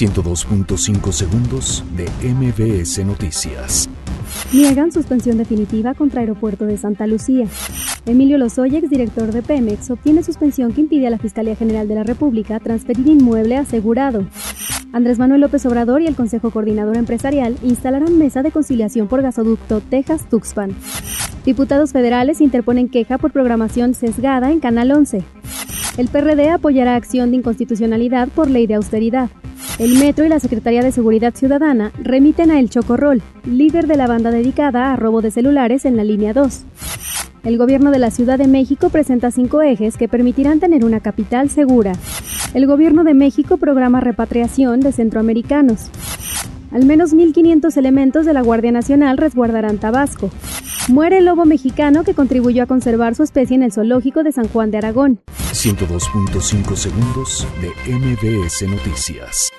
102.5 segundos de MBS Noticias. Niegan suspensión definitiva contra Aeropuerto de Santa Lucía. Emilio Lozoya, exdirector de Pemex, obtiene suspensión que impide a la Fiscalía General de la República transferir inmueble asegurado. Andrés Manuel López Obrador y el Consejo Coordinador Empresarial instalarán mesa de conciliación por gasoducto Texas-Tuxpan. Diputados federales interponen queja por programación sesgada en Canal 11. El PRD apoyará acción de inconstitucionalidad por ley de austeridad. El Metro y la Secretaría de Seguridad Ciudadana remiten a El Chocorrol, líder de la banda dedicada a robo de celulares en la línea 2. El gobierno de la Ciudad de México presenta cinco ejes que permitirán tener una capital segura. El gobierno de México programa repatriación de centroamericanos. Al menos 1.500 elementos de la Guardia Nacional resguardarán Tabasco. Muere el lobo mexicano que contribuyó a conservar su especie en el zoológico de San Juan de Aragón. 102.5 segundos de MBS Noticias.